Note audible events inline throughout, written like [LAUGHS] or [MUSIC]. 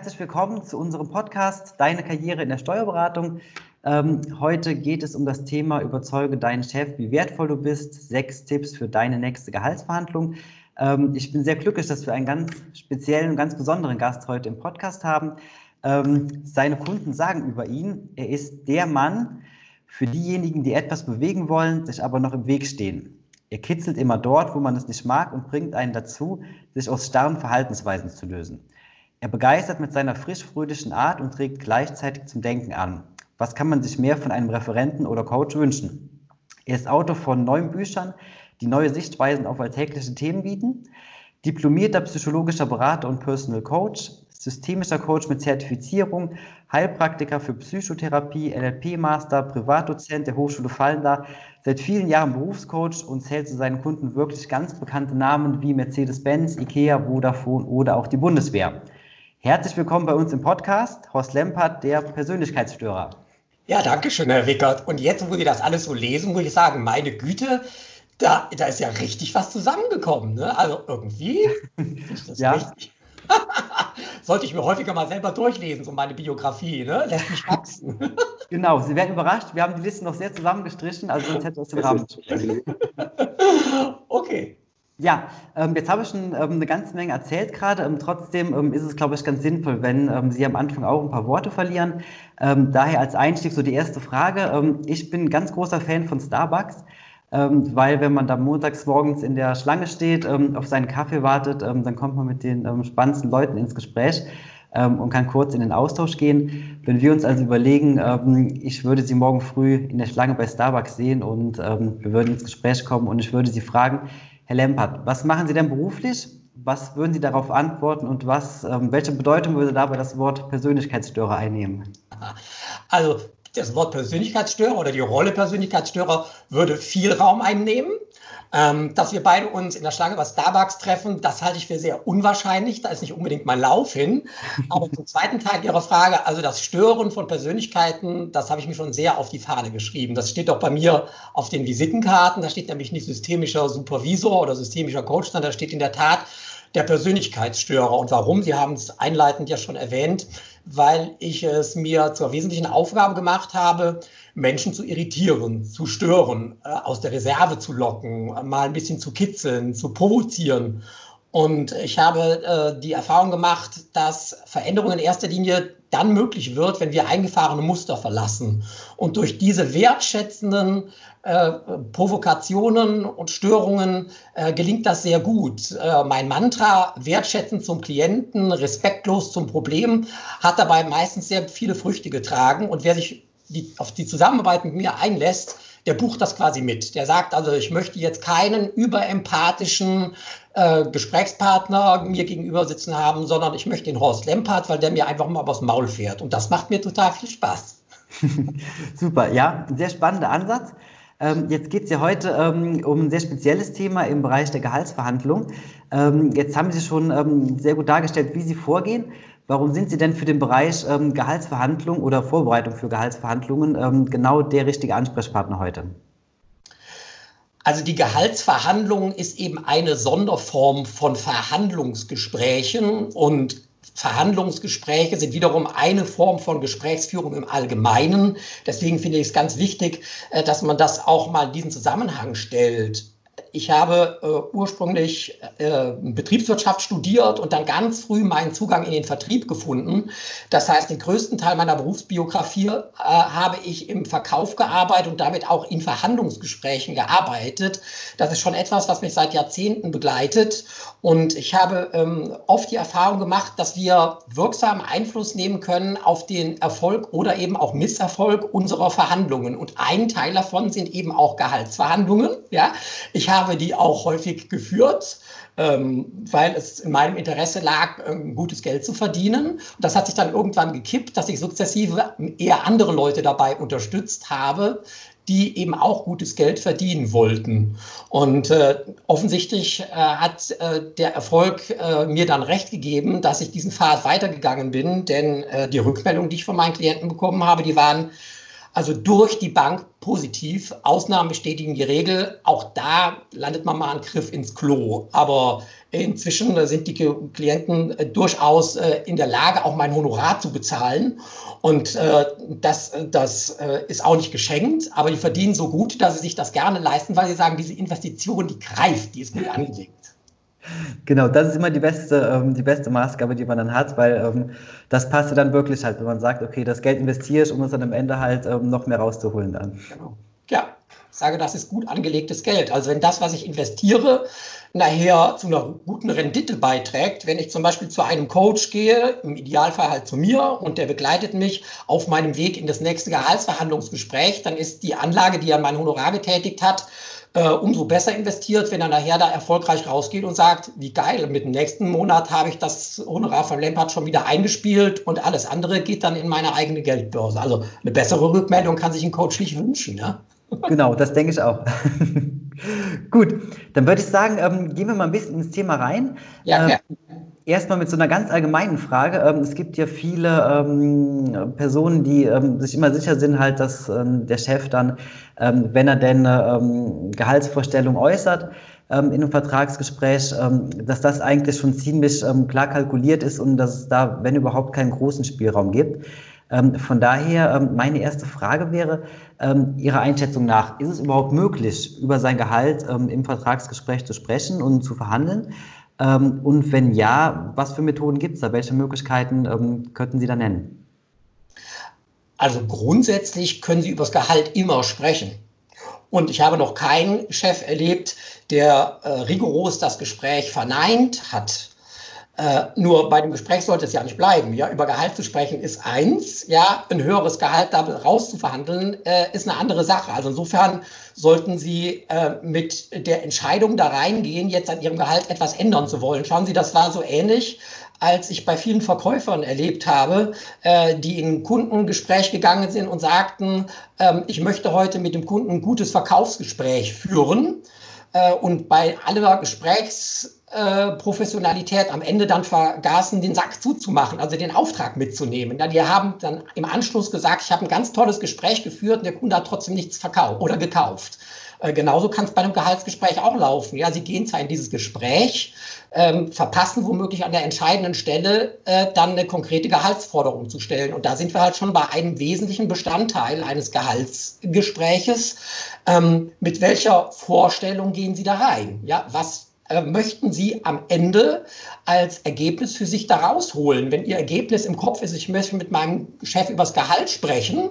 Herzlich willkommen zu unserem Podcast Deine Karriere in der Steuerberatung. Ähm, heute geht es um das Thema Überzeuge deinen Chef, wie wertvoll du bist. Sechs Tipps für deine nächste Gehaltsverhandlung. Ähm, ich bin sehr glücklich, dass wir einen ganz speziellen und ganz besonderen Gast heute im Podcast haben. Ähm, seine Kunden sagen über ihn, er ist der Mann für diejenigen, die etwas bewegen wollen, sich aber noch im Weg stehen. Er kitzelt immer dort, wo man es nicht mag und bringt einen dazu, sich aus starren Verhaltensweisen zu lösen. Er begeistert mit seiner frisch-fröhlichen Art und trägt gleichzeitig zum Denken an. Was kann man sich mehr von einem Referenten oder Coach wünschen? Er ist Autor von neun Büchern, die neue Sichtweisen auf alltägliche Themen bieten, diplomierter psychologischer Berater und Personal Coach, systemischer Coach mit Zertifizierung, Heilpraktiker für Psychotherapie, NLP-Master, Privatdozent der Hochschule Fallender, seit vielen Jahren Berufscoach und zählt zu seinen Kunden wirklich ganz bekannte Namen wie Mercedes-Benz, Ikea, Vodafone oder auch die Bundeswehr. Herzlich willkommen bei uns im Podcast, Horst Lempert, der Persönlichkeitsstörer. Ja, danke schön, Herr Wickert. Und jetzt, wo Sie das alles so lesen, muss ich sagen, meine Güte, da, da ist ja richtig was zusammengekommen. Ne? Also irgendwie [LAUGHS] ist das ja. richtig. [LAUGHS] Sollte ich mir häufiger mal selber durchlesen, so meine Biografie, ne? lässt mich wachsen. [LAUGHS] genau, Sie werden überrascht, wir haben die Liste noch sehr zusammengestrichen, also sonst hätte es den Rahmen. okay. Ja, ähm, jetzt habe ich schon ähm, eine ganze Menge erzählt gerade. Ähm, trotzdem ähm, ist es, glaube ich, ganz sinnvoll, wenn ähm, Sie am Anfang auch ein paar Worte verlieren. Ähm, daher als Einstieg so die erste Frage. ich bin ein ganz großer Fan von Starbucks, weil wenn man da montags morgens in der Schlange steht, auf seinen Kaffee wartet, dann kommt man mit den spannendsten Leuten ins Gespräch und kann kurz in den Austausch gehen. Wenn wir uns also überlegen, ich würde Sie morgen früh in der Schlange bei Starbucks sehen und wir würden ins Gespräch kommen und ich würde Sie fragen, Herr Lempert, was machen Sie denn beruflich? Was würden Sie darauf antworten und was, ähm, welche Bedeutung würde dabei das Wort Persönlichkeitsstörer einnehmen? [LAUGHS] Also das Wort Persönlichkeitsstörer oder die Rolle Persönlichkeitsstörer würde viel Raum einnehmen. Ähm, dass wir beide uns in der Schlange bei Starbucks treffen, das halte ich für sehr unwahrscheinlich. Da ist nicht unbedingt mein Lauf hin. Aber zum zweiten Teil Ihrer Frage, also das Stören von Persönlichkeiten, das habe ich mir schon sehr auf die Fahne geschrieben. Das steht auch bei mir auf den Visitenkarten. Da steht nämlich nicht systemischer Supervisor oder systemischer Coach, sondern da steht in der Tat der Persönlichkeitsstörer. Und warum? Sie haben es einleitend ja schon erwähnt, weil ich es mir zur wesentlichen Aufgabe gemacht habe, Menschen zu irritieren, zu stören, äh, aus der Reserve zu locken, mal ein bisschen zu kitzeln, zu provozieren. Und ich habe äh, die Erfahrung gemacht, dass Veränderung in erster Linie dann möglich wird, wenn wir eingefahrene Muster verlassen. Und durch diese wertschätzenden äh, Provokationen und Störungen äh, gelingt das sehr gut. Äh, mein Mantra, wertschätzend zum Klienten, respektlos zum Problem, hat dabei meistens sehr viele Früchte getragen. Und wer sich die, auf die Zusammenarbeit mit mir einlässt, der bucht das quasi mit. Der sagt also, ich möchte jetzt keinen überempathischen äh, Gesprächspartner mir gegenüber sitzen haben, sondern ich möchte den Horst Lempert, weil der mir einfach mal übers Maul fährt. Und das macht mir total viel Spaß. [LAUGHS] Super, ja, ein sehr spannender Ansatz. Ähm, jetzt geht es ja heute ähm, um ein sehr spezielles Thema im Bereich der Gehaltsverhandlung. Ähm, jetzt haben Sie schon ähm, sehr gut dargestellt, wie Sie vorgehen. Warum sind Sie denn für den Bereich ähm, Gehaltsverhandlung oder Vorbereitung für Gehaltsverhandlungen ähm, genau der richtige Ansprechpartner heute? Also die Gehaltsverhandlung ist eben eine Sonderform von Verhandlungsgesprächen und Verhandlungsgespräche sind wiederum eine Form von Gesprächsführung im Allgemeinen. Deswegen finde ich es ganz wichtig, äh, dass man das auch mal in diesen Zusammenhang stellt ich habe äh, ursprünglich äh, Betriebswirtschaft studiert und dann ganz früh meinen Zugang in den Vertrieb gefunden. Das heißt, den größten Teil meiner Berufsbiografie äh, habe ich im Verkauf gearbeitet und damit auch in Verhandlungsgesprächen gearbeitet. Das ist schon etwas, was mich seit Jahrzehnten begleitet. Und ich habe ähm, oft die Erfahrung gemacht, dass wir wirksamen Einfluss nehmen können auf den Erfolg oder eben auch Misserfolg unserer Verhandlungen. Und ein Teil davon sind eben auch Gehaltsverhandlungen. Ja, ich habe habe die auch häufig geführt, ähm, weil es in meinem Interesse lag, gutes Geld zu verdienen. Und das hat sich dann irgendwann gekippt, dass ich sukzessive eher andere Leute dabei unterstützt habe, die eben auch gutes Geld verdienen wollten. Und äh, offensichtlich äh, hat äh, der Erfolg mir dann recht gegeben, dass ich diesen Pfad weitergegangen bin, denn die Rückmeldungen, die ich von meinen Klienten bekommen habe, die waren also durch die Bank positiv. Ausnahmen bestätigen die Regel. Auch da landet man mal einen Griff ins Klo. Aber inzwischen sind die Klienten äh, durchaus äh, in der Lage, auch mein Honorar zu bezahlen. Und äh, das, das ist auch nicht geschenkt, aber die verdienen so gut, dass sie sich das gerne leisten, weil sie sagen, diese Investition, die greift, die ist gut angelegt. Genau, das ist immer die beste, ähm, die beste Maßgabe, die man dann hat, weil ähm, das passt dann wirklich halt, wenn man sagt, okay, das Geld investiere ich, um es dann am Ende halt ähm, noch mehr rauszuholen dann. Genau. Ja, ich sage, das ist gut angelegtes Geld. Also wenn das, was ich investiere, nachher zu einer guten Rendite beiträgt, wenn ich zum Beispiel zu einem Coach gehe, im Idealfall halt zu mir und der begleitet mich auf meinem Weg in das nächste Gehaltsverhandlungsgespräch, dann ist die Anlage, die er mein Honorar getätigt hat, äh, umso besser investiert, wenn er nachher da erfolgreich rausgeht und sagt, wie geil, mit dem nächsten Monat habe ich das Honorar von Lampard schon wieder eingespielt und alles andere geht dann in meine eigene Geldbörse. Also eine bessere Rückmeldung kann sich ein Coach nicht wünschen. Ja? Genau, das denke ich auch. [LAUGHS] Gut, dann würde ich sagen, ähm, gehen wir mal ein bisschen ins Thema rein. Ja, ähm, Erstmal mit so einer ganz allgemeinen Frage. Ähm, es gibt ja viele ähm, Personen, die ähm, sich immer sicher sind, halt, dass ähm, der Chef dann, ähm, wenn er denn ähm, Gehaltsvorstellung äußert, in einem Vertragsgespräch, dass das eigentlich schon ziemlich klar kalkuliert ist und dass es da, wenn überhaupt, keinen großen Spielraum gibt. von daher, meine erste Frage wäre, Ihrer Einschätzung nach, ist es überhaupt möglich, über sein Gehalt im Vertragsgespräch zu sprechen und zu verhandeln? Ähm, und wenn ja, was für Methoden gibt es da? Welche Möglichkeiten ähm, könnten Sie da nennen? Also grundsätzlich können Sie über das Gehalt immer sprechen. Und ich habe noch keinen Chef erlebt, der äh, rigoros das Gespräch verneint hat. Äh, nur bei dem Gespräch sollte es ja nicht bleiben. Ja, über Gehalt zu sprechen ist eins, ja, ein höheres Gehalt da rauszuverhandeln äh, ist eine andere Sache. Also insofern sollten Sie äh, mit der Entscheidung da reingehen, jetzt an Ihrem Gehalt etwas ändern zu wollen. Schauen Sie, das war so ähnlich, als ich bei vielen Verkäufern erlebt habe, äh, die in ein Kundengespräch gegangen sind und sagten, ähm, ich möchte heute mit dem Kunden ein gutes Verkaufsgespräch führen. Äh, und bei aller Gesprächsprofessionalität äh, am Ende dann vergaßen, den Sack zuzumachen, also den Auftrag mitzunehmen. Ja, die haben dann im Anschluss gesagt, ich habe ein ganz tolles Gespräch geführt und der Kunde hat trotzdem nichts verkauft oder gekauft. Äh, genauso kann es bei einem Gehaltsgespräch auch laufen. Ja, Sie gehen zwar in dieses Gespräch, ähm, verpassen womöglich an der entscheidenden Stelle äh, dann eine konkrete Gehaltsforderung zu stellen. Und da sind wir halt schon bei einem wesentlichen Bestandteil eines Gehaltsgespräches. Ähm, mit welcher Vorstellung gehen Sie da rein? Ja, was äh, möchten Sie am Ende als Ergebnis für sich da rausholen? Wenn Ihr Ergebnis im Kopf ist, ich möchte mit meinem Chef über das Gehalt sprechen,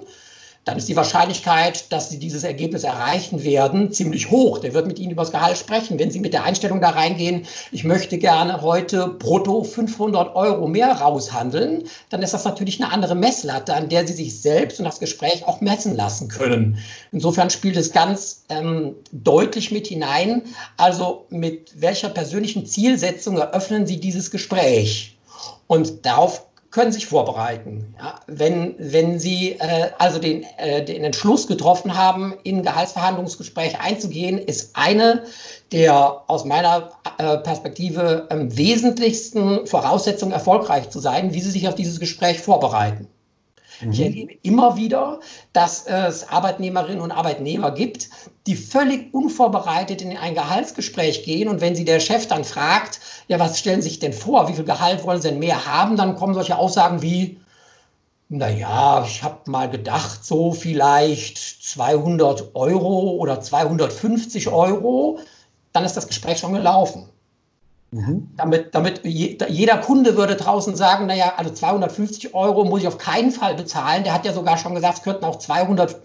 dann ist die Wahrscheinlichkeit, dass Sie dieses Ergebnis erreichen werden, ziemlich hoch. Der wird mit Ihnen über das Gehalt sprechen. Wenn Sie mit der Einstellung da reingehen, ich möchte gerne heute brutto 500 Euro mehr raushandeln, dann ist das natürlich eine andere Messlatte, an der Sie sich selbst und das Gespräch auch messen lassen können. Insofern spielt es ganz ähm, deutlich mit hinein. Also mit welcher persönlichen Zielsetzung eröffnen Sie dieses Gespräch? Und darauf können sich vorbereiten. Ja, wenn, wenn Sie äh, also den, äh, den Entschluss getroffen haben, in ein Gehaltsverhandlungsgespräch einzugehen, ist eine der aus meiner äh, Perspektive ähm, wesentlichsten Voraussetzungen, erfolgreich zu sein, wie Sie sich auf dieses Gespräch vorbereiten. Mhm. Ich erlebe immer wieder, dass es Arbeitnehmerinnen und Arbeitnehmer gibt, die völlig unvorbereitet in ein Gehaltsgespräch gehen. Und wenn sie der Chef dann fragt, ja, was stellen Sie sich denn vor? Wie viel Gehalt wollen Sie denn mehr haben? Dann kommen solche Aussagen wie, naja, ich habe mal gedacht, so vielleicht 200 Euro oder 250 Euro. Dann ist das Gespräch schon gelaufen. Mhm. Damit, damit jeder Kunde würde draußen sagen, naja, also 250 Euro muss ich auf keinen Fall bezahlen. Der hat ja sogar schon gesagt, es könnten auch 200 äh,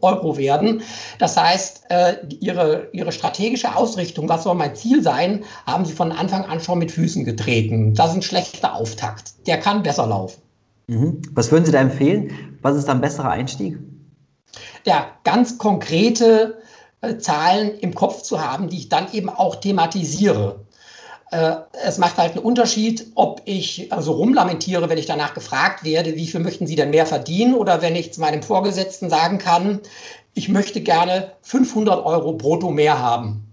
Euro werden. Das heißt, äh, ihre, ihre strategische Ausrichtung, was soll mein Ziel sein, haben sie von Anfang an schon mit Füßen getreten. Das ist ein schlechter Auftakt. Der kann besser laufen. Mhm. Was würden Sie da empfehlen? Was ist da ein besserer Einstieg? Ja, ganz konkrete äh, Zahlen im Kopf zu haben, die ich dann eben auch thematisiere. Äh, es macht halt einen Unterschied, ob ich also rumlamentiere, wenn ich danach gefragt werde, wie viel möchten Sie denn mehr verdienen oder wenn ich zu meinem Vorgesetzten sagen kann, ich möchte gerne 500 Euro brutto mehr haben.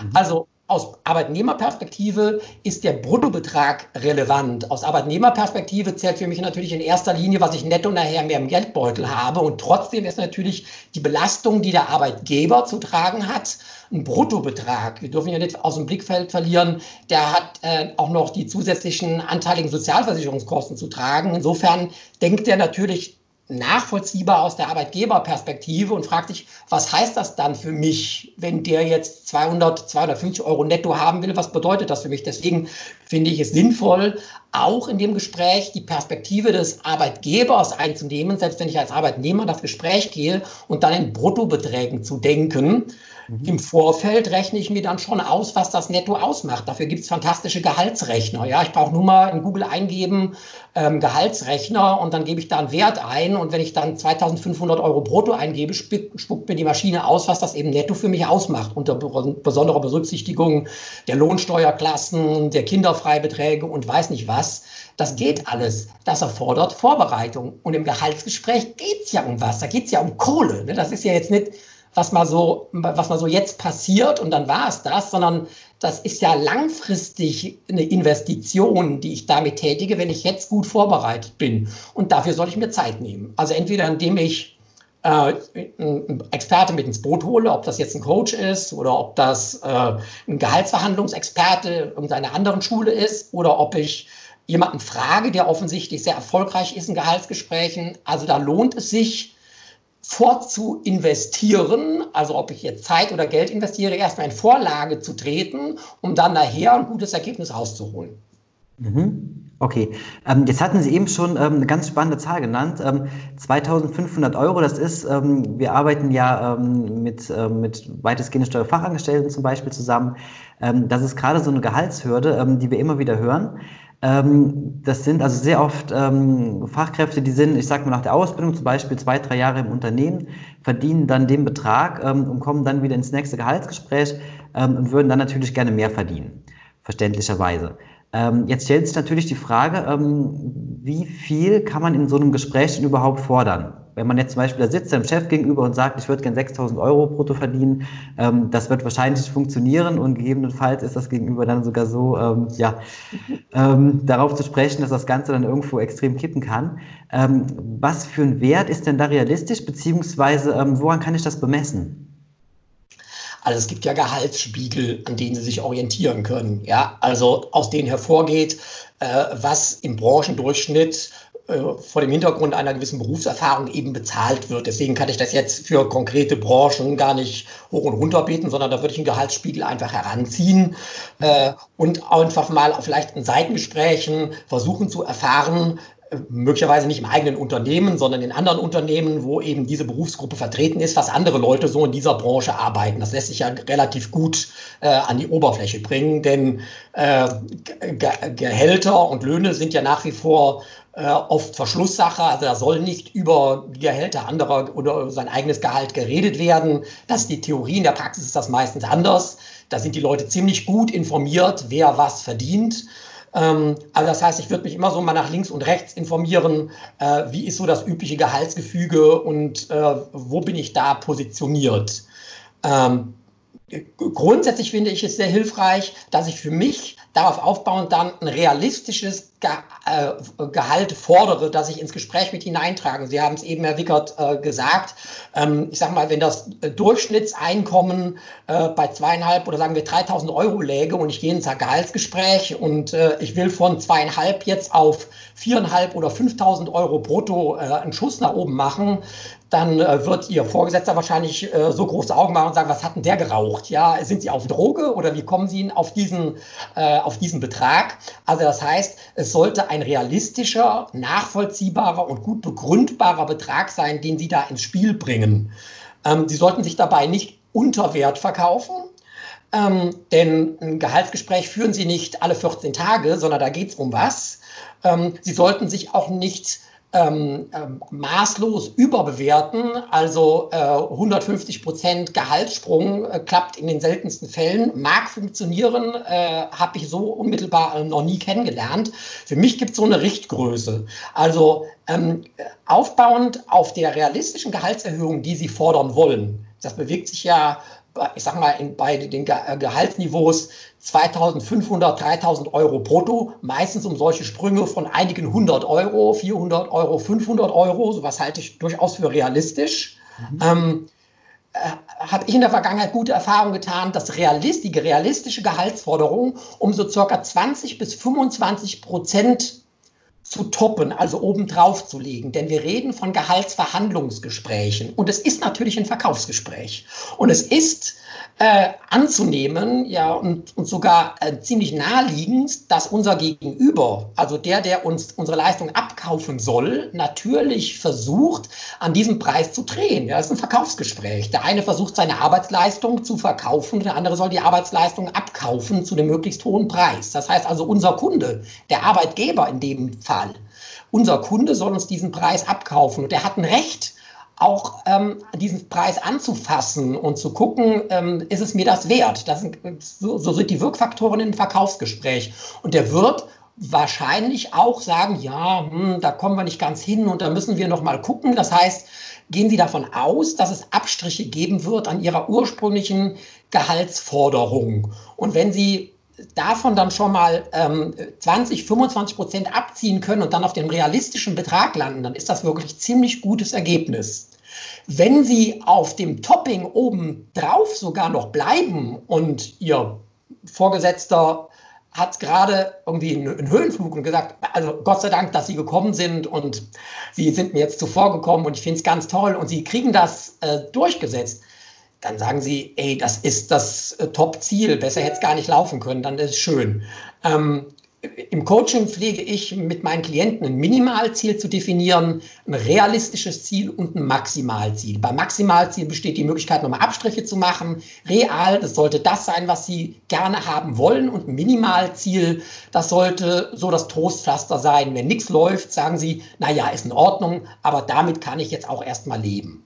Mhm. Also aus Arbeitnehmerperspektive ist der Bruttobetrag relevant. Aus Arbeitnehmerperspektive zählt für mich natürlich in erster Linie, was ich netto nachher mehr im Geldbeutel habe. Und trotzdem ist natürlich die Belastung, die der Arbeitgeber zu tragen hat, ein Bruttobetrag. Wir dürfen ja nicht aus dem Blickfeld verlieren. Der hat äh, auch noch die zusätzlichen anteiligen Sozialversicherungskosten zu tragen. Insofern denkt er natürlich nachvollziehbar aus der Arbeitgeberperspektive und fragt sich, was heißt das dann für mich, wenn der jetzt 200, 250 Euro netto haben will? Was bedeutet das für mich? Deswegen finde ich es sinnvoll, auch in dem Gespräch die Perspektive des Arbeitgebers einzunehmen, selbst wenn ich als Arbeitnehmer das Gespräch gehe und dann in Bruttobeträgen zu denken. Mhm. Im Vorfeld rechne ich mir dann schon aus, was das netto ausmacht. Dafür gibt es fantastische Gehaltsrechner. Ja, ich brauche nur mal in Google eingeben, ähm, Gehaltsrechner und dann gebe ich da einen Wert ein. Und wenn ich dann 2500 Euro brutto eingebe, spuckt mir die Maschine aus, was das eben netto für mich ausmacht, unter besonderer Berücksichtigung der Lohnsteuerklassen, der Kinderfreibeträge und weiß nicht was. Das geht alles. Das erfordert Vorbereitung. Und im Gehaltsgespräch geht es ja um was. Da geht es ja um Kohle. Ne? Das ist ja jetzt nicht was mal so, was mal so jetzt passiert und dann war es das, sondern das ist ja langfristig eine Investition, die ich damit tätige, wenn ich jetzt gut vorbereitet bin. Und dafür soll ich mir Zeit nehmen. Also entweder indem ich äh, einen Experte mit ins Boot hole, ob das jetzt ein Coach ist oder ob das äh, ein Gehaltsverhandlungsexperte irgendeiner anderen Schule ist oder ob ich jemanden frage, der offensichtlich sehr erfolgreich ist in Gehaltsgesprächen. Also da lohnt es sich, vorzuinvestieren, also ob ich jetzt Zeit oder Geld investiere, erstmal in Vorlage zu treten, um dann nachher ein gutes Ergebnis rauszuholen. Mhm. Okay, ähm, jetzt hatten Sie eben schon ähm, eine ganz spannende Zahl genannt. Ähm, 2500 Euro, das ist, ähm, wir arbeiten ja ähm, mit, äh, mit weitestgehenden Steuerfachangestellten zum Beispiel zusammen. Ähm, das ist gerade so eine Gehaltshürde, die wir immer wieder hören. Ähm, das sind also sehr oft ähm, Fachkräfte, die sind, ich sage mal, nach der Ausbildung zum Beispiel zwei, drei Jahre im Unternehmen, verdienen dann den Betrag ähm, und kommen dann wieder ins nächste Gehaltsgespräch und würden dann natürlich gerne mehr verdienen, verständlicherweise. Jetzt stellt sich natürlich die Frage, wie viel kann man in so einem Gespräch denn überhaupt fordern? Wenn man jetzt zum Beispiel da sitzt, dem Chef gegenüber und sagt, ich würde gerne 6.000 Euro brutto verdienen, ähm, das wird wahrscheinlich funktionieren und gegebenenfalls ist das Gegenüber dann sogar so, ähm, ja, ähm, darauf zu sprechen, dass das Ganze dann irgendwo extrem kippen kann. Ähm, was für ein Wert ist denn da realistisch, beziehungsweise ähm, woran kann ich das bemessen? Also es gibt ja Gehaltsspiegel, an denen Sie sich orientieren können. Ja, also aus denen hervorgeht, äh, was im Branchendurchschnitt vor dem Hintergrund einer gewissen Berufserfahrung eben bezahlt wird. Deswegen kann ich das jetzt für konkrete Branchen gar nicht hoch und runter beten, sondern da würde ich einen Gehaltsspiegel einfach heranziehen äh, und einfach mal vielleicht in Seitengesprächen versuchen zu erfahren, äh, möglicherweise nicht im eigenen Unternehmen, sondern in anderen Unternehmen, wo eben diese Berufsgruppe vertreten ist, was andere Leute so in dieser Branche arbeiten. Das lässt sich ja relativ gut äh, an die Oberfläche bringen, denn äh, Ge Gehälter und Löhne sind ja nach wie vor äh, oft Verschlusssache. Also da soll nicht über die Gehälter anderer oder sein eigenes Gehalt geredet werden. Das ist die Theorie. In der Praxis ist das meistens anders. Da sind die Leute ziemlich gut informiert, wer was verdient. Ähm, also das heißt, ich würde mich immer so mal nach links und rechts informieren, äh, wie ist so das übliche Gehaltsgefüge und äh, wo bin ich da positioniert. Ähm, grundsätzlich finde ich es sehr hilfreich, dass ich für mich darauf aufbauend dann ein realistisches Gehalt fordere, das ich ins Gespräch mit hineintrage. Sie haben es eben, Herr Wickert, äh, gesagt. Ähm, ich sage mal, wenn das Durchschnittseinkommen äh, bei zweieinhalb oder sagen wir 3000 Euro läge und ich gehe ins Gehaltsgespräch und ich will von zweieinhalb jetzt auf viereinhalb oder 5000 Euro brutto einen Schuss nach oben machen, dann äh, wird Ihr Vorgesetzter wahrscheinlich äh, so große Augen machen und sagen, was hat denn der geraucht? Ja, sind Sie auf Droge oder wie kommen Sie auf diesen, äh, auf diesen Betrag? Also das heißt, es sollte ein realistischer, nachvollziehbarer und gut begründbarer Betrag sein, den Sie da ins Spiel bringen. Ähm, Sie sollten sich dabei nicht unter Wert verkaufen. Ähm, denn ein Gehaltsgespräch führen Sie nicht alle 14 Tage, sondern da geht es um was. Ähm, Sie sollten sich auch nicht ähm, ähm, maßlos überbewerten. Also äh, 150 Prozent Gehaltssprung äh, klappt in den seltensten Fällen, mag funktionieren, äh, habe ich so unmittelbar noch nie kennengelernt. Für mich gibt es so eine Richtgröße. Also ähm, aufbauend auf der realistischen Gehaltserhöhung, die Sie fordern wollen. Das bewegt sich ja ich sag mal, in, bei den äh, Gehaltsniveaus 2500, 3000 Euro brutto, meistens um solche Sprünge von einigen hundert Euro, 400 Euro, 500 Euro, sowas halte ich durchaus für realistisch. Mhm. Ähm, äh, habe ich in der Vergangenheit gute Erfahrungen getan, dass realist, die realistische Gehaltsforderung um so circa 20 bis 25 Prozent zu toppen, also obendrauf zu legen. Denn wir reden von Gehaltsverhandlungsgesprächen. Und es ist natürlich ein Verkaufsgespräch. Und es ist äh, anzunehmen, ja, und, und sogar äh, ziemlich naheliegend, dass unser Gegenüber, also der, der uns unsere Leistung abkaufen soll, natürlich versucht, an diesem Preis zu drehen. Ja, das ist ein Verkaufsgespräch. Der eine versucht, seine Arbeitsleistung zu verkaufen, der andere soll die Arbeitsleistung abkaufen zu dem möglichst hohen Preis. Das heißt also, unser Kunde, der Arbeitgeber in dem Fall, unser Kunde soll uns diesen Preis abkaufen und der hat ein Recht, auch ähm, diesen Preis anzufassen und zu gucken, ähm, ist es mir das wert? Das sind, so, so sind die Wirkfaktoren im Verkaufsgespräch. Und der wird wahrscheinlich auch sagen, ja, hm, da kommen wir nicht ganz hin und da müssen wir noch mal gucken. Das heißt, gehen Sie davon aus, dass es Abstriche geben wird an Ihrer ursprünglichen Gehaltsforderung. Und wenn Sie davon dann schon mal ähm, 20, 25 Prozent abziehen können und dann auf dem realistischen Betrag landen, dann ist das wirklich ziemlich gutes Ergebnis. Wenn Sie auf dem Topping oben drauf sogar noch bleiben und Ihr Vorgesetzter hat gerade irgendwie einen Höhenflug und gesagt, also Gott sei Dank, dass Sie gekommen sind und Sie sind mir jetzt zuvor gekommen und ich finde es ganz toll und Sie kriegen das äh, durchgesetzt dann sagen sie, ey, das ist das äh, Top-Ziel, besser hätte es gar nicht laufen können, dann ist es schön. Ähm, Im Coaching pflege ich mit meinen Klienten ein Minimalziel zu definieren, ein realistisches Ziel und ein Maximalziel. Beim Maximalziel besteht die Möglichkeit, nochmal Abstriche zu machen. Real, das sollte das sein, was Sie gerne haben wollen. Und Minimalziel, das sollte so das Trostpflaster sein. Wenn nichts läuft, sagen Sie, naja, ist in Ordnung, aber damit kann ich jetzt auch erstmal leben.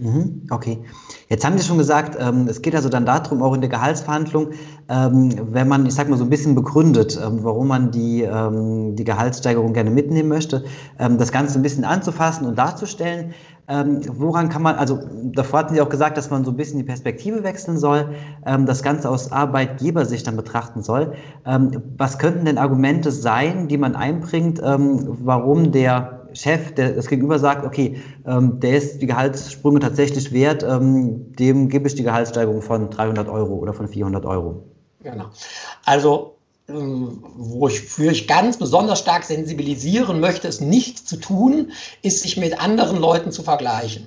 Mhm, okay. Jetzt haben Sie schon gesagt, ähm, es geht also dann darum, auch in der Gehaltsverhandlung, ähm, wenn man, ich sag mal, so ein bisschen begründet, ähm, warum man die, die Gehaltssteigerung gerne mitnehmen möchte, das Ganze ein bisschen anzufassen und darzustellen. Woran kann man, also davor hatten Sie auch gesagt, dass man so ein bisschen die Perspektive wechseln soll, das Ganze aus Arbeitgebersicht dann betrachten soll. was könnten denn Argumente sein, die man einbringt, warum der Chef, der das Gegenüber sagt, okay, ähm, der ist die Gehaltssprünge tatsächlich wert, ähm, dem gebe ich die Gehaltssteigerung von 300 Euro oder von 400 Euro. Genau. Also, ähm, wofür ich ganz besonders stark sensibilisieren möchte, es nicht zu tun, ist, sich mit anderen Leuten zu vergleichen.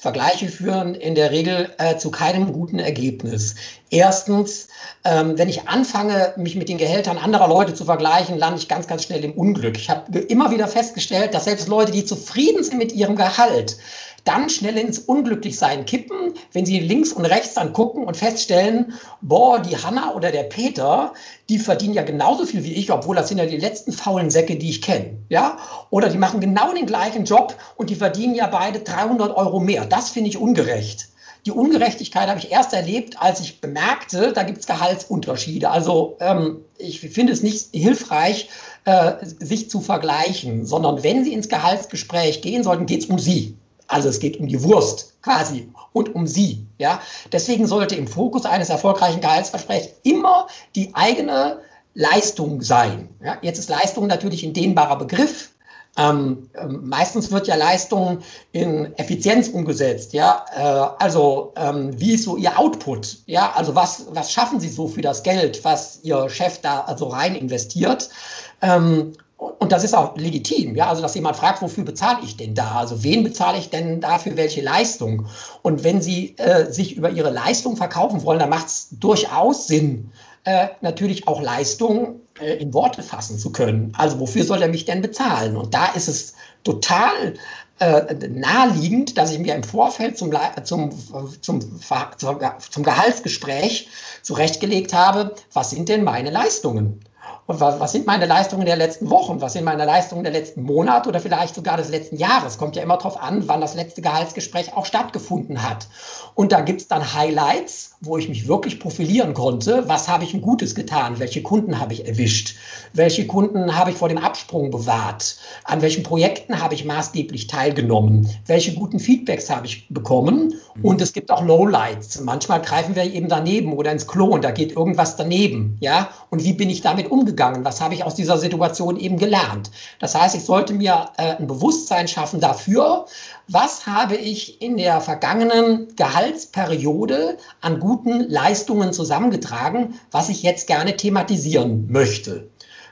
Vergleiche führen in der Regel äh, zu keinem guten Ergebnis. Erstens, ähm, wenn ich anfange, mich mit den Gehältern anderer Leute zu vergleichen, lande ich ganz, ganz schnell im Unglück. Ich habe immer wieder festgestellt, dass selbst Leute, die zufrieden sind mit ihrem Gehalt, dann schnell ins Unglücklichsein kippen, wenn sie links und rechts dann gucken und feststellen, boah, die Hanna oder der Peter, die verdienen ja genauso viel wie ich, obwohl das sind ja die letzten faulen Säcke, die ich kenne. Ja? Oder die machen genau den gleichen Job und die verdienen ja beide 300 Euro mehr. Das finde ich ungerecht. Die Ungerechtigkeit habe ich erst erlebt, als ich bemerkte, da gibt es Gehaltsunterschiede. Also ähm, ich finde es nicht hilfreich, äh, sich zu vergleichen, sondern wenn Sie ins Gehaltsgespräch gehen sollten, geht es um Sie. Also es geht um die Wurst quasi und um sie. Ja? Deswegen sollte im Fokus eines erfolgreichen Gehaltsversprechens immer die eigene Leistung sein. Ja? Jetzt ist Leistung natürlich ein dehnbarer Begriff. Ähm, ähm, meistens wird ja Leistung in Effizienz umgesetzt. Ja? Äh, also ähm, wie ist so Ihr Output? Ja? Also was, was schaffen Sie so für das Geld, was Ihr Chef da also rein investiert? Ähm, und das ist auch legitim, ja, also dass jemand fragt, wofür bezahle ich denn da? Also wen bezahle ich denn dafür welche Leistung? Und wenn Sie äh, sich über Ihre Leistung verkaufen wollen, dann macht es durchaus Sinn, äh, natürlich auch Leistung äh, in Worte fassen zu können. Also wofür soll er mich denn bezahlen? Und da ist es total äh, naheliegend, dass ich mir im Vorfeld zum, zum, zum, zum Gehaltsgespräch zurechtgelegt habe, was sind denn meine Leistungen? Und was, was, sind meine Leistungen der letzten Wochen? Was sind meine Leistungen der letzten Monate oder vielleicht sogar des letzten Jahres? Kommt ja immer darauf an, wann das letzte Gehaltsgespräch auch stattgefunden hat. Und da gibt es dann Highlights wo ich mich wirklich profilieren konnte. Was habe ich ein Gutes getan? Welche Kunden habe ich erwischt? Welche Kunden habe ich vor dem Absprung bewahrt? An welchen Projekten habe ich maßgeblich teilgenommen? Welche guten Feedbacks habe ich bekommen? Mhm. Und es gibt auch Lowlights. Manchmal greifen wir eben daneben oder ins Klo und da geht irgendwas daneben. Ja? Und wie bin ich damit umgegangen? Was habe ich aus dieser Situation eben gelernt? Das heißt, ich sollte mir äh, ein Bewusstsein schaffen dafür, was habe ich in der vergangenen Gehaltsperiode an guten Leistungen zusammengetragen, was ich jetzt gerne thematisieren möchte.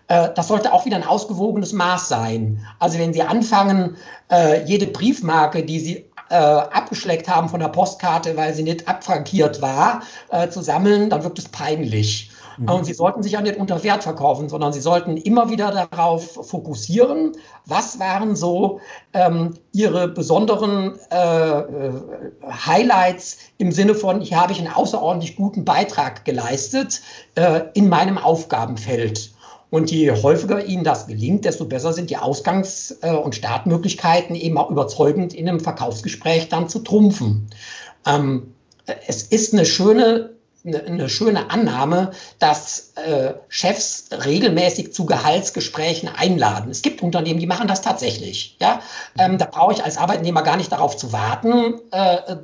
Äh, das sollte auch wieder ein ausgewogenes Maß sein. Also wenn Sie anfangen, äh, jede Briefmarke, die Sie äh, abgeschleckt haben von der Postkarte, weil sie nicht abfrankiert war, zu sammeln, dann wirkt es peinlich. Mhm. Und sie sollten sich ja nicht unter Wert verkaufen, sondern sie sollten immer wieder darauf fokussieren, was waren so ähm, ihre besonderen äh, äh, Highlights im Sinne von, hier habe ich einen außerordentlich guten Beitrag geleistet äh, in meinem Aufgabenfeld. Und je häufiger Ihnen das gelingt, desto besser sind die Ausgangs- äh, und Startmöglichkeiten eben auch überzeugend in einem Verkaufsgespräch dann zu trumpfen. Ähm, es ist eine schöne eine, schöne Annahme, dass äh, Chefs regelmäßig zu Gehaltsgesprächen einladen. Es gibt Unternehmen, die machen das tatsächlich. Ja? Ähm, da brauche ich als Arbeitnehmer gar nicht darauf zu warten äh,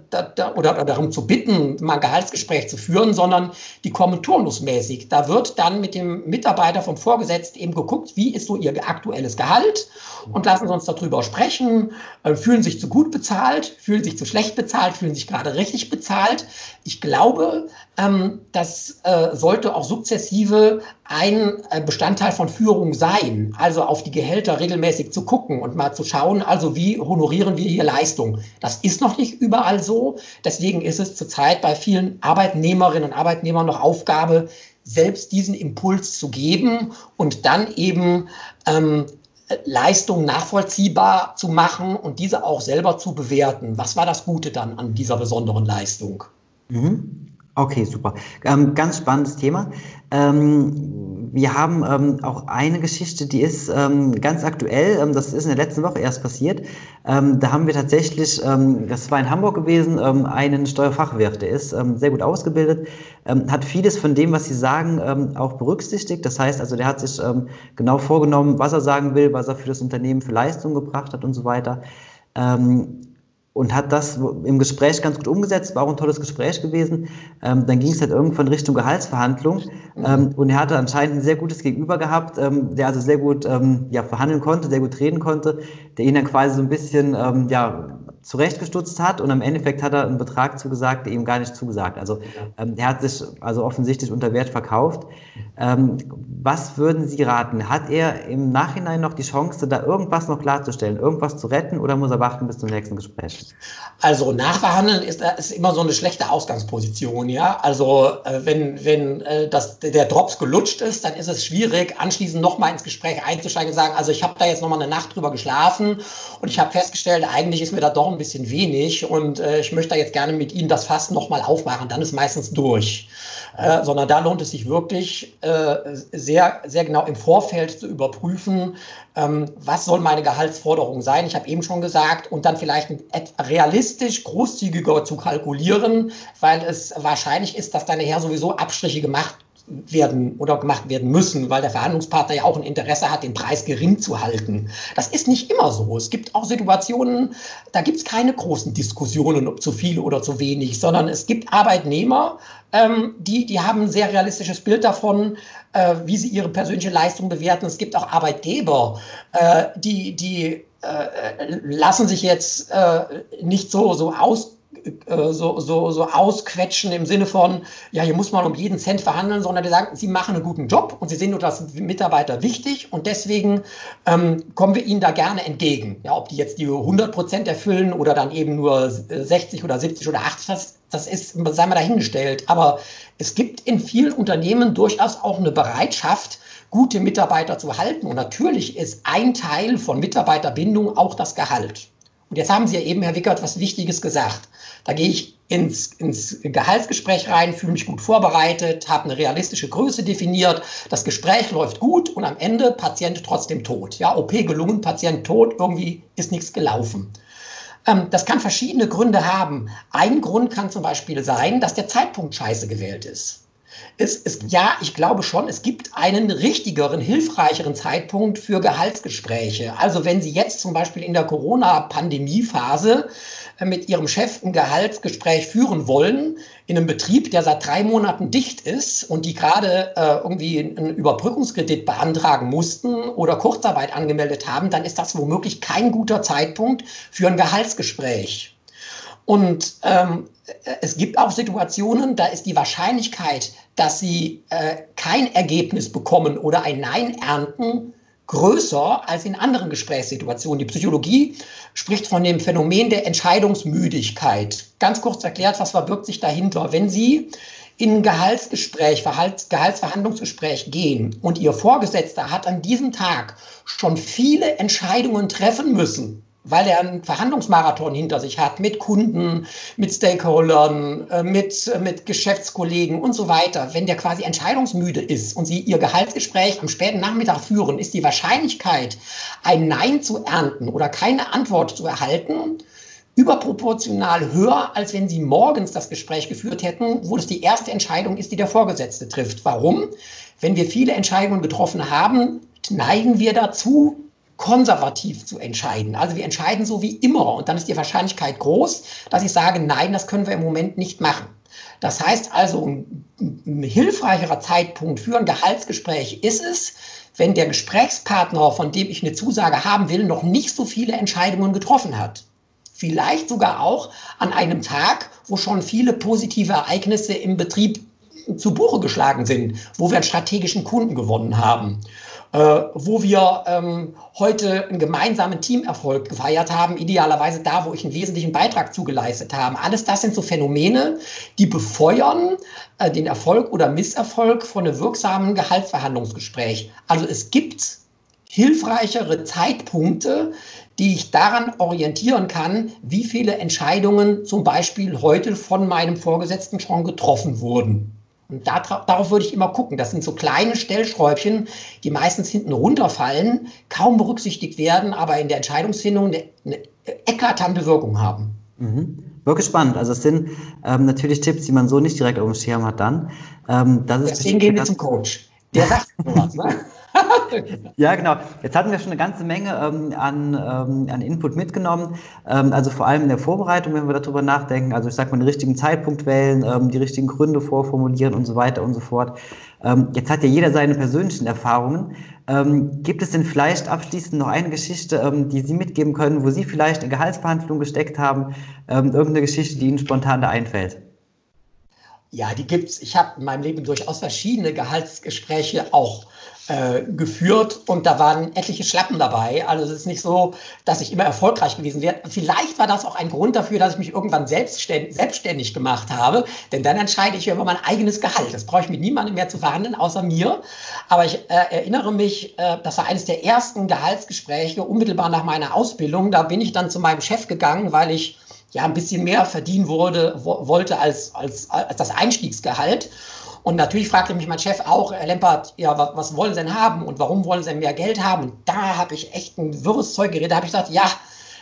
oder, darum zu bitten, mal ein Gehaltsgespräch zu führen, sondern die kommen turnusmäßig. Da wird dann mit dem Mitarbeiter vom Vorgesetzten eben geguckt, wie ist so ihr aktuelles Gehalt und lassen sie uns darüber sprechen, äh, fühlen sich zu gut bezahlt, fühlen sich zu schlecht bezahlt, fühlen sich gerade richtig bezahlt. Ich glaube, das äh, sollte auch sukzessive ein äh, Bestandteil von Führung sein, also auf die Gehälter regelmäßig zu gucken und mal zu schauen, also wie honorieren wir hier Leistung. Das ist noch nicht überall so. Deswegen ist es zurzeit bei vielen Arbeitnehmerinnen und Arbeitnehmern noch Aufgabe, selbst diesen Impuls zu geben und dann eben ähm, Leistung nachvollziehbar zu machen und diese auch selber zu bewerten. Was war das Gute dann an dieser besonderen Leistung? Mhm. Okay, super. Ähm, ganz spannendes Thema. Ähm, wir haben ähm, auch eine Geschichte, die ist ähm, ganz aktuell. Ähm, das ist in der letzten Woche erst passiert. Ähm, da haben wir tatsächlich, das war in Hamburg gewesen, einen Steuerfachwirt. Der ist sehr gut ausgebildet, hat vieles von dem, was Sie sagen, auch berücksichtigt. Das heißt also, der hat sich genau vorgenommen, was er sagen will, was er für das Unternehmen für Leistung gebracht hat und so weiter und hat das im Gespräch ganz gut umgesetzt, war auch ein tolles Gespräch gewesen. Ähm, dann ging es halt irgendwann Richtung Gehaltsverhandlung mhm. ähm, und er hatte anscheinend ein sehr gutes Gegenüber gehabt, ähm, der also sehr gut ähm, ja, verhandeln konnte, sehr gut reden konnte, der ihn dann quasi so ein bisschen ähm, ja, zurechtgestutzt hat und im Endeffekt hat er einen Betrag zugesagt, der ihm gar nicht zugesagt. Also ähm, er hat sich also offensichtlich unter Wert verkauft. Ähm, was würden Sie raten? Hat er im Nachhinein noch die Chance, da irgendwas noch klarzustellen, irgendwas zu retten oder muss er warten bis zum nächsten Gespräch? Also nachverhandeln ist, ist immer so eine schlechte Ausgangsposition, ja. Also äh, wenn, wenn äh, das, der Drops gelutscht ist, dann ist es schwierig, anschließend nochmal ins Gespräch einzusteigen und sagen, also ich habe da jetzt nochmal eine Nacht drüber geschlafen und ich habe festgestellt, eigentlich ist mir da doch ein bisschen wenig und äh, ich möchte da jetzt gerne mit Ihnen das Fass nochmal aufmachen, dann ist meistens durch. Äh, sondern da lohnt es sich wirklich sehr, sehr genau im Vorfeld zu überprüfen, ähm, was soll meine Gehaltsforderung sein. Ich habe eben schon gesagt, und dann vielleicht realistisch großzügiger zu kalkulieren, weil es wahrscheinlich ist, dass dann nachher sowieso Abstriche gemacht werden oder gemacht werden müssen, weil der Verhandlungspartner ja auch ein Interesse hat, den Preis gering zu halten. Das ist nicht immer so. Es gibt auch Situationen, da gibt es keine großen Diskussionen, ob zu viel oder zu wenig, sondern es gibt Arbeitnehmer, ähm, die, die haben ein sehr realistisches Bild davon, äh, wie sie ihre persönliche Leistung bewerten. Es gibt auch Arbeitgeber, äh, die, die äh, lassen sich jetzt äh, nicht so, so aus äh, so, so, so ausquetschen im Sinne von, ja, hier muss man um jeden Cent verhandeln, sondern die sagen, sie machen einen guten Job und sie sehen nur das Mitarbeiter wichtig und deswegen ähm, kommen wir ihnen da gerne entgegen. Ja, ob die jetzt die 100 Prozent erfüllen oder dann eben nur 60 oder 70 oder 80, das, das ist, sei mal dahingestellt. Aber es gibt in vielen Unternehmen durchaus auch eine Bereitschaft, gute Mitarbeiter zu halten. Und natürlich ist ein Teil von Mitarbeiterbindung auch das Gehalt. Und jetzt haben Sie ja eben, Herr Wickert, was Wichtiges gesagt. Da gehe ich ins, ins Gehaltsgespräch rein, fühle mich gut vorbereitet, habe eine realistische Größe definiert, das Gespräch läuft gut und am Ende Patient trotzdem tot. Ja, OP gelungen, Patient tot, irgendwie ist nichts gelaufen. Ähm, das kann verschiedene Gründe haben. Ein Grund kann zum Beispiel sein, dass der Zeitpunkt scheiße gewählt ist. Es ist, ja, ich glaube schon, es gibt einen richtigeren, hilfreicheren Zeitpunkt für Gehaltsgespräche. Also wenn Sie jetzt zum Beispiel in der Corona-Pandemie-Phase äh, mit Ihrem Chef ein Gehaltsgespräch führen wollen, in einem Betrieb, der seit drei Monaten dicht ist und die gerade äh, irgendwie einen Überbrückungskredit beantragen mussten oder Kurzarbeit angemeldet haben, dann ist das womöglich kein guter Zeitpunkt für ein Gehaltsgespräch. Und ähm, es gibt auch Situationen, da ist die Wahrscheinlichkeit, dass sie äh, kein Ergebnis bekommen oder ein Nein ernten, größer als in anderen Gesprächssituationen. Die Psychologie spricht von dem Phänomen der Entscheidungsmüdigkeit. Ganz kurz erklärt, was verbirgt sich dahinter? Wenn Sie in ein Gehaltsgespräch, Verhalts, Gehaltsverhandlungsgespräch gehen und Ihr Vorgesetzter hat an diesem Tag schon viele Entscheidungen treffen müssen, weil er einen Verhandlungsmarathon hinter sich hat mit Kunden, mit Stakeholdern, äh, mit, mit Geschäftskollegen und so weiter. Wenn der quasi entscheidungsmüde ist und Sie Ihr Gehaltsgespräch am späten Nachmittag führen, ist die Wahrscheinlichkeit, ein Nein zu ernten oder keine Antwort zu erhalten, überproportional höher, als wenn Sie morgens das Gespräch geführt hätten, wo das die erste Entscheidung ist, die der Vorgesetzte trifft. Warum? Wenn wir viele Entscheidungen getroffen haben, neigen wir dazu, konservativ zu entscheiden. Also wir entscheiden so wie immer und dann ist die Wahrscheinlichkeit groß, dass ich sage, nein, das können wir im Moment nicht machen. Das heißt also, ein, ein hilfreicherer Zeitpunkt für ein Gehaltsgespräch ist es, wenn der Gesprächspartner, von dem ich eine Zusage haben will, noch nicht so viele Entscheidungen getroffen hat. Vielleicht sogar auch an einem Tag, wo schon viele positive Ereignisse im Betrieb zu Buche geschlagen sind, wo wir einen strategischen Kunden gewonnen haben wo wir ähm, heute einen gemeinsamen Teamerfolg gefeiert haben, idealerweise da, wo ich einen wesentlichen Beitrag zugeleistet habe. Alles das sind so Phänomene, die befeuern äh, den Erfolg oder Misserfolg von einem wirksamen Gehaltsverhandlungsgespräch. Also es gibt hilfreichere Zeitpunkte, die ich daran orientieren kann, wie viele Entscheidungen zum Beispiel heute von meinem Vorgesetzten schon getroffen wurden. Und darauf würde ich immer gucken. Das sind so kleine Stellschräubchen, die meistens hinten runterfallen, kaum berücksichtigt werden, aber in der Entscheidungsfindung eine, eine eklatante Wirkung haben. Mhm. Wirklich spannend. Also es sind ähm, natürlich Tipps, die man so nicht direkt auf dem Schirm hat dann. Ähm, Deswegen gehen wir zum Coach. Der sagt sowas. Ne? [LAUGHS] [LAUGHS] ja, genau. Jetzt hatten wir schon eine ganze Menge ähm, an, ähm, an Input mitgenommen. Ähm, also vor allem in der Vorbereitung, wenn wir darüber nachdenken. Also ich sage mal, den richtigen Zeitpunkt wählen, ähm, die richtigen Gründe vorformulieren und so weiter und so fort. Ähm, jetzt hat ja jeder seine persönlichen Erfahrungen. Ähm, gibt es denn vielleicht abschließend noch eine Geschichte, die Sie mitgeben können, wo Sie vielleicht in Gehaltsverhandlungen gesteckt haben? irgendeine Geschichte, die Ihnen spontan da einfällt? Ja, die gibt's. Ich habe in meinem Leben durchaus verschiedene Gehaltsgespräche auch äh, geführt und da waren etliche Schlappen dabei. Also es ist nicht so, dass ich immer erfolgreich gewesen wäre. Vielleicht war das auch ein Grund dafür, dass ich mich irgendwann selbstständig, gemacht habe, denn dann entscheide ich über mein eigenes Gehalt. Das brauche ich mit niemandem mehr zu verhandeln, außer mir. Aber ich äh, erinnere mich, äh, das war eines der ersten Gehaltsgespräche unmittelbar nach meiner Ausbildung. Da bin ich dann zu meinem Chef gegangen, weil ich ja ein bisschen mehr verdienen wurde, wo, wollte als, als, als das Einstiegsgehalt. Und natürlich fragte mich mein Chef auch, Herr Lempert, ja, was, was wollen Sie denn haben und warum wollen Sie denn mehr Geld haben? Und da habe ich echt ein wirres Zeug geredet. Da habe ich gesagt, ja,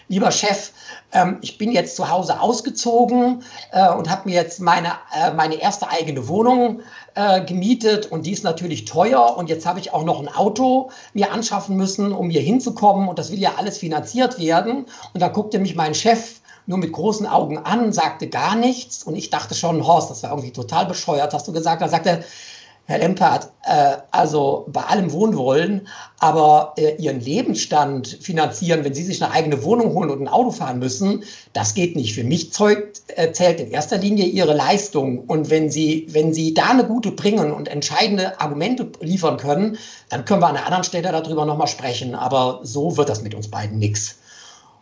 lieber Chef, ähm, ich bin jetzt zu Hause ausgezogen äh, und habe mir jetzt meine, äh, meine erste eigene Wohnung äh, gemietet und die ist natürlich teuer und jetzt habe ich auch noch ein Auto mir anschaffen müssen, um hier hinzukommen und das will ja alles finanziert werden. Und da guckte mich mein Chef nur mit großen Augen an, sagte gar nichts. Und ich dachte schon, Horst, das war irgendwie total bescheuert, hast du gesagt. Da sagte Herr Lempert, äh, also bei allem Wohnwollen, aber äh, Ihren Lebensstand finanzieren, wenn Sie sich eine eigene Wohnung holen und ein Auto fahren müssen, das geht nicht. Für mich zeugt, äh, zählt in erster Linie Ihre Leistung. Und wenn Sie, wenn Sie da eine gute bringen und entscheidende Argumente liefern können, dann können wir an einer anderen Stelle darüber nochmal sprechen. Aber so wird das mit uns beiden nichts.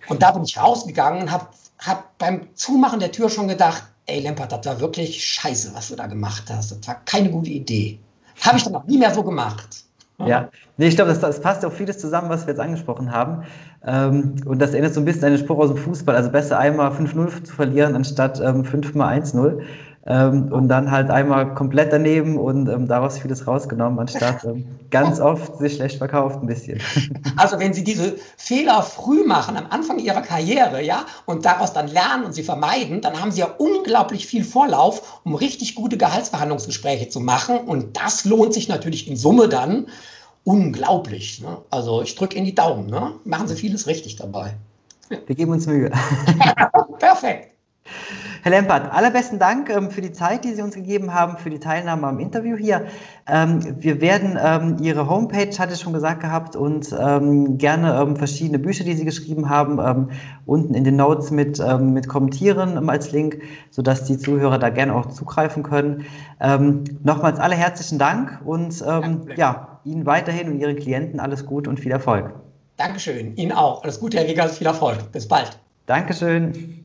Und da bin ich rausgegangen und habe habe beim Zumachen der Tür schon gedacht, ey Lempert, das war wirklich scheiße, was du da gemacht hast. Das war keine gute Idee. Habe ich dann auch nie mehr so gemacht. Ja, nee, ich glaube, das, das, passt auch vieles zusammen, was wir jetzt angesprochen haben. Ähm, und das erinnert so ein bisschen an den Spruch aus dem Fußball. Also besser einmal 5-0 zu verlieren, anstatt ähm, 5 mal 1-0. Ähm, und dann halt einmal komplett daneben und ähm, daraus vieles rausgenommen, anstatt ähm, ganz oft sich schlecht verkauft ein bisschen. [LAUGHS] Also wenn Sie diese Fehler früh machen, am Anfang Ihrer Karriere, ja, und daraus dann lernen und sie vermeiden, dann haben Sie ja unglaublich viel Vorlauf, um richtig gute Gehaltsverhandlungsgespräche zu machen und das lohnt sich natürlich in Summe dann unglaublich. Ne? Also ich drücke in die Daumen, ne? machen Sie vieles richtig dabei. Wir geben uns Mühe. [LAUGHS] Perfekt. Herr Lempert, allerbesten Dank ähm, für die Zeit, die Sie uns gegeben haben, für die Teilnahme am Interview hier. Ähm, wir werden ähm, Ihre Homepage, hatte ich schon gesagt gehabt, und gerne verschiedene Bücher, die Sie geschrieben haben, unten in den Notes mit, mit kommentieren als Link, sodass die Zuhörer da gerne auch zugreifen können. nochmals alle herzlichen Dank und ja, Ihnen weiterhin und Ihren Klienten alles Gute und viel Erfolg. Dankeschön. Ihnen auch. Alles Gute, Herr Wiegers. Viel Erfolg. Bis bald. Dankeschön.